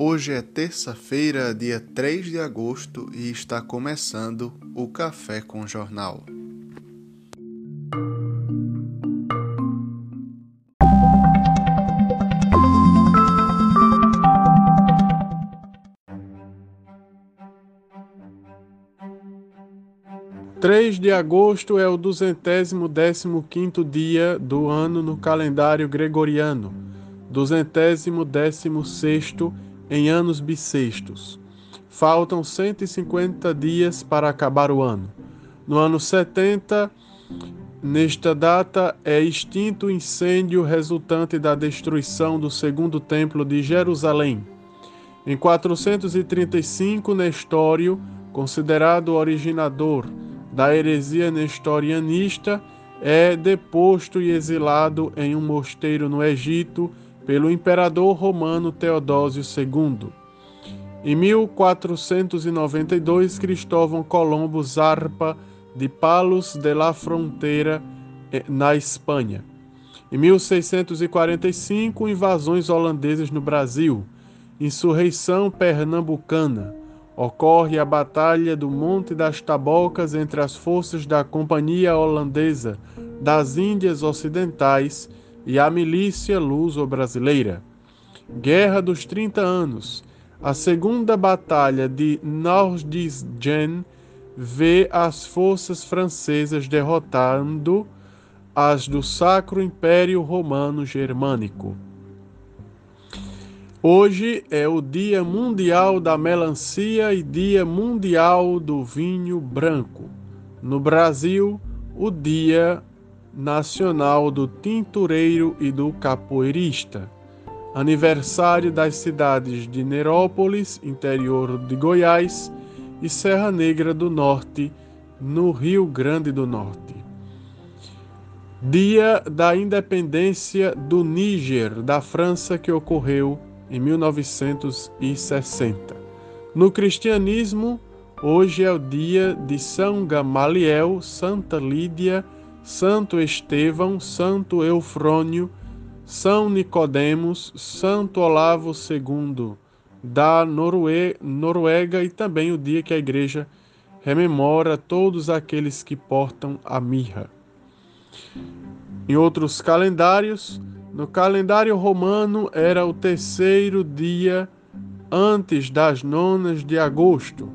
Hoje é terça-feira, dia 3 de agosto, e está começando o Café com Jornal. Três de agosto é o duzentésimo décimo quinto dia do ano no calendário gregoriano, duzentésimo décimo sexto em anos bissextos. Faltam 150 dias para acabar o ano. No ano 70, nesta data, é extinto o incêndio resultante da destruição do segundo templo de Jerusalém. Em 435, Nestório, considerado o originador da heresia nestorianista, é deposto e exilado em um mosteiro no Egito pelo imperador romano Teodósio II. Em 1492, Cristóvão Colombo zarpa de Palos de la Fronteira, eh, na Espanha. Em 1645, invasões holandesas no Brasil. Insurreição pernambucana. Ocorre a Batalha do Monte das Tabocas entre as forças da Companhia Holandesa das Índias Ocidentais e a milícia luso-brasileira. Guerra dos 30 Anos. A segunda batalha de Nordisgen vê as forças francesas derrotando as do Sacro Império Romano Germânico. Hoje é o Dia Mundial da Melancia e Dia Mundial do Vinho Branco. No Brasil, o Dia Nacional do Tintureiro e do Capoeirista. Aniversário das cidades de Nerópolis, interior de Goiás, e Serra Negra do Norte, no Rio Grande do Norte. Dia da Independência do Níger, da França, que ocorreu em 1960. No cristianismo, hoje é o dia de São Gamaliel, Santa Lídia, Santo Estevão, Santo Eufrônio, São Nicodemos, Santo Olavo II da Norue Noruega e também o dia que a igreja rememora todos aqueles que portam a mirra. Em outros calendários, no calendário romano era o terceiro dia antes das nonas de agosto.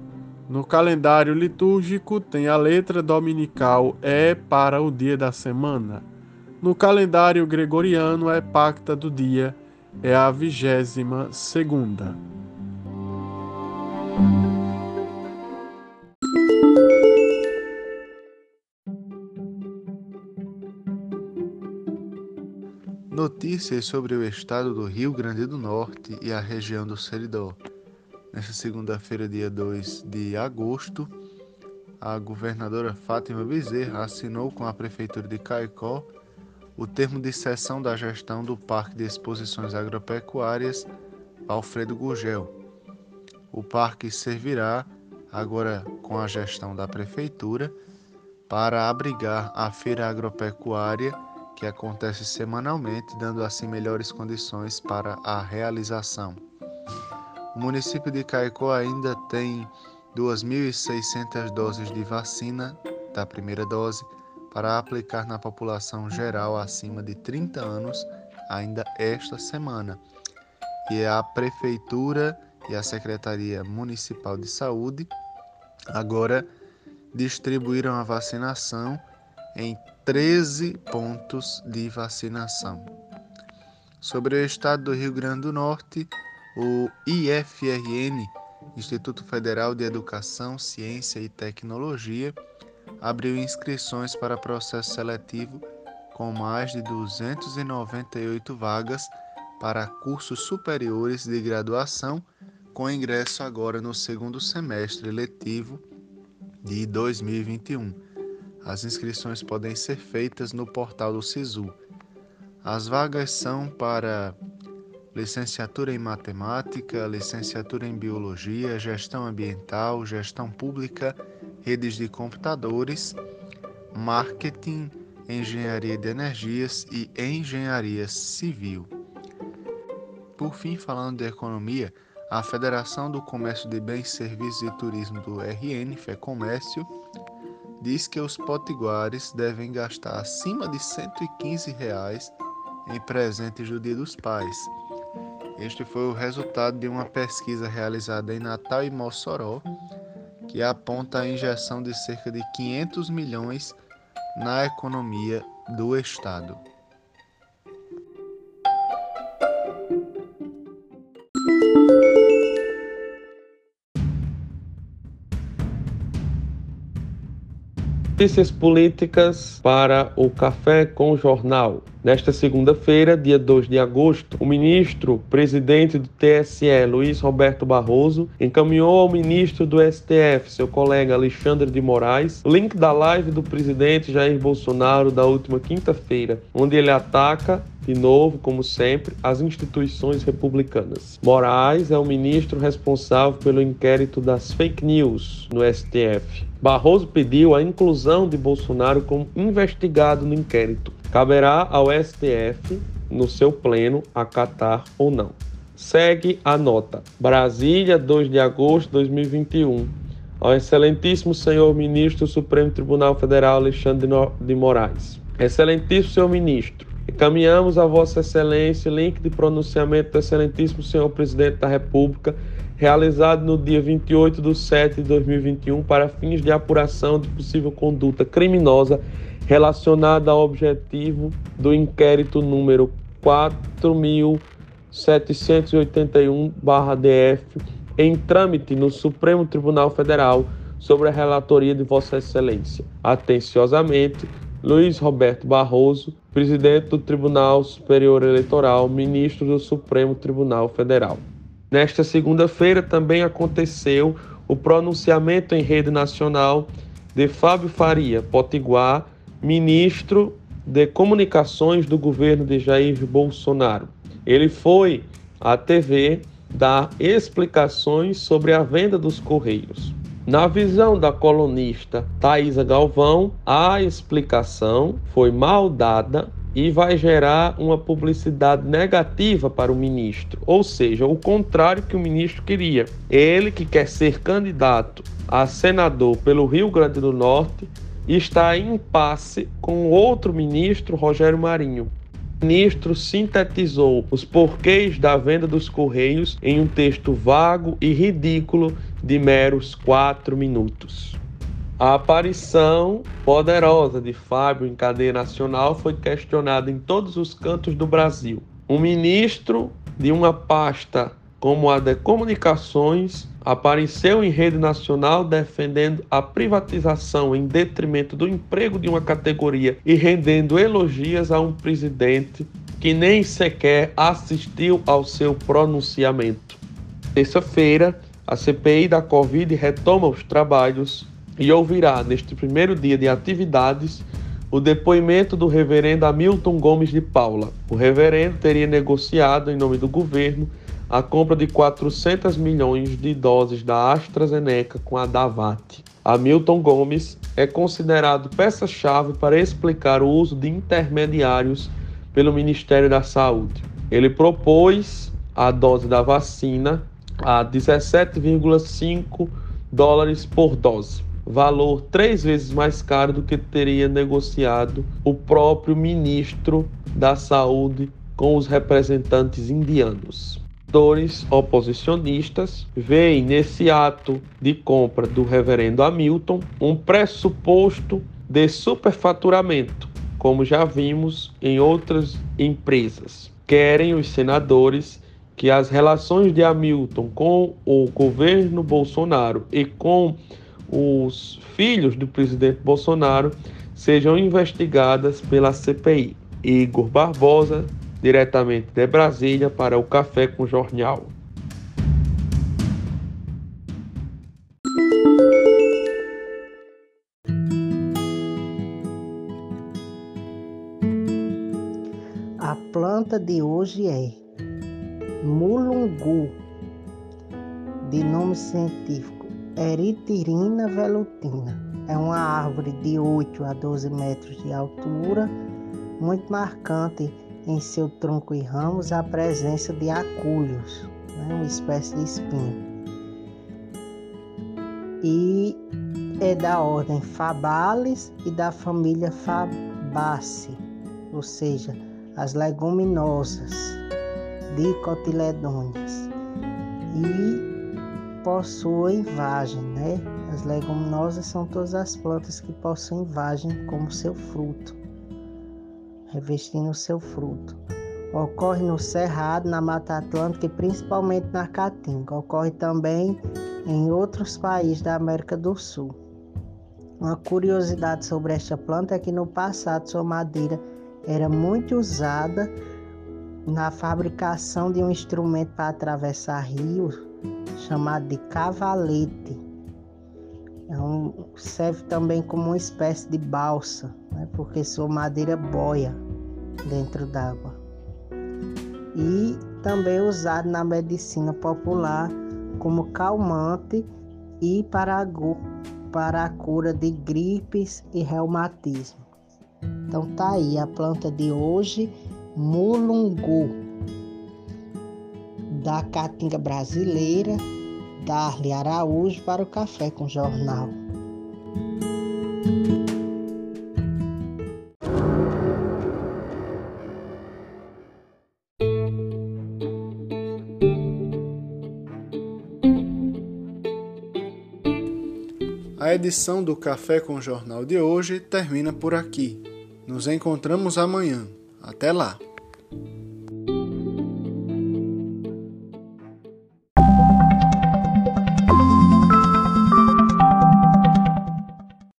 No calendário litúrgico tem a letra dominical é para o dia da semana. No calendário gregoriano é pacta do dia, é a vigésima segunda. Notícias sobre o estado do Rio Grande do Norte e a região do Seridó. Nesta segunda-feira, dia 2 de agosto, a governadora Fátima Bezerra assinou com a Prefeitura de Caicó o termo de cessão da gestão do Parque de Exposições Agropecuárias Alfredo Gurgel. O parque servirá, agora com a gestão da Prefeitura, para abrigar a feira agropecuária que acontece semanalmente, dando assim melhores condições para a realização. O município de Caicó ainda tem 2.600 doses de vacina da primeira dose para aplicar na população geral acima de 30 anos ainda esta semana. E a Prefeitura e a Secretaria Municipal de Saúde agora distribuíram a vacinação em 13 pontos de vacinação. Sobre o estado do Rio Grande do Norte, o IFRN, Instituto Federal de Educação, Ciência e Tecnologia, abriu inscrições para processo seletivo com mais de 298 vagas para cursos superiores de graduação, com ingresso agora no segundo semestre letivo de 2021. As inscrições podem ser feitas no portal do SISU. As vagas são para licenciatura em matemática, licenciatura em biologia, gestão ambiental, gestão pública, redes de computadores, marketing, engenharia de energias e engenharia civil. Por fim, falando de economia, a Federação do Comércio de Bens, Serviços e Turismo do RN, FEComércio, diz que os potiguares devem gastar acima de 115 reais em presentes do Dia dos Pais. Este foi o resultado de uma pesquisa realizada em Natal e Mossoró, que aponta a injeção de cerca de 500 milhões na economia do Estado. Notícias políticas para o Café com Jornal. Nesta segunda-feira, dia 2 de agosto, o ministro presidente do TSE, Luiz Roberto Barroso, encaminhou ao ministro do STF, seu colega Alexandre de Moraes, o link da live do presidente Jair Bolsonaro da última quinta-feira, onde ele ataca de novo, como sempre, as instituições republicanas. Moraes é o ministro responsável pelo inquérito das fake news no STF. Barroso pediu a inclusão de Bolsonaro como investigado no inquérito. Caberá ao STF, no seu pleno, acatar ou não. Segue a nota. Brasília, 2 de agosto de 2021. Ao excelentíssimo senhor ministro do Supremo Tribunal Federal Alexandre de Moraes. Excelentíssimo senhor ministro, Encaminhamos a Vossa Excelência link de pronunciamento do Excelentíssimo Senhor Presidente da República, realizado no dia 28 de 7 de 2021, para fins de apuração de possível conduta criminosa relacionada ao objetivo do inquérito número 4781-DF, em trâmite no Supremo Tribunal Federal, sobre a relatoria de Vossa Excelência. Atenciosamente, Luiz Roberto Barroso, presidente do Tribunal Superior Eleitoral, ministro do Supremo Tribunal Federal. Nesta segunda-feira também aconteceu o pronunciamento em rede nacional de Fábio Faria, Potiguar, ministro de Comunicações do governo de Jair Bolsonaro. Ele foi à TV dar explicações sobre a venda dos Correios. Na visão da colunista Thaisa Galvão, a explicação foi mal dada e vai gerar uma publicidade negativa para o ministro, ou seja, o contrário que o ministro queria. Ele que quer ser candidato a senador pelo Rio Grande do Norte está em impasse com outro ministro, Rogério Marinho. O ministro sintetizou os porquês da venda dos Correios em um texto vago e ridículo de meros quatro minutos. A aparição poderosa de Fábio em cadeia nacional foi questionada em todos os cantos do Brasil. Um ministro de uma pasta como a de comunicações apareceu em rede nacional defendendo a privatização em detrimento do emprego de uma categoria e rendendo elogios a um presidente que nem sequer assistiu ao seu pronunciamento. Terça-feira, a CPI da Covid retoma os trabalhos e ouvirá, neste primeiro dia de atividades, o depoimento do reverendo Hamilton Gomes de Paula. O reverendo teria negociado, em nome do governo, a compra de 400 milhões de doses da AstraZeneca com a Davat. Hamilton Gomes é considerado peça-chave para explicar o uso de intermediários pelo Ministério da Saúde. Ele propôs a dose da vacina a 17,5 dólares por dose, valor três vezes mais caro do que teria negociado o próprio ministro da Saúde com os representantes indianos setores oposicionistas veem nesse ato de compra do reverendo Hamilton um pressuposto de superfaturamento, como já vimos em outras empresas. Querem os senadores que as relações de Hamilton com o governo Bolsonaro e com os filhos do presidente Bolsonaro sejam investigadas pela CPI. Igor Barbosa, diretamente de Brasília para o Café com Jornal. A planta de hoje é mulungu, de nome científico Eritirina velutina. é uma árvore de 8 a 12 metros de altura, muito marcante em seu tronco e ramos a presença de aculhos, né, uma espécie de espinho. E é da ordem Fabales e da família Fabaceae, ou seja, as leguminosas dicotiledôneas. E possuem vagem, né? As leguminosas são todas as plantas que possuem vagem como seu fruto, revestindo o seu fruto. Ocorre no Cerrado, na Mata Atlântica e principalmente na Caatinga. Ocorre também em outros países da América do Sul. Uma curiosidade sobre esta planta é que no passado sua madeira era muito usada na fabricação de um instrumento para atravessar rios chamado de cavalete. É um, serve também como uma espécie de balsa, né, porque sua madeira boia dentro d'água. E também usado na medicina popular como calmante e para a, para a cura de gripes e reumatismo. Então tá aí a planta de hoje, mulungu, da Caatinga brasileira, Darly Araújo para o Café com Jornal. A edição do Café com Jornal de hoje termina por aqui. Nos encontramos amanhã. Até lá!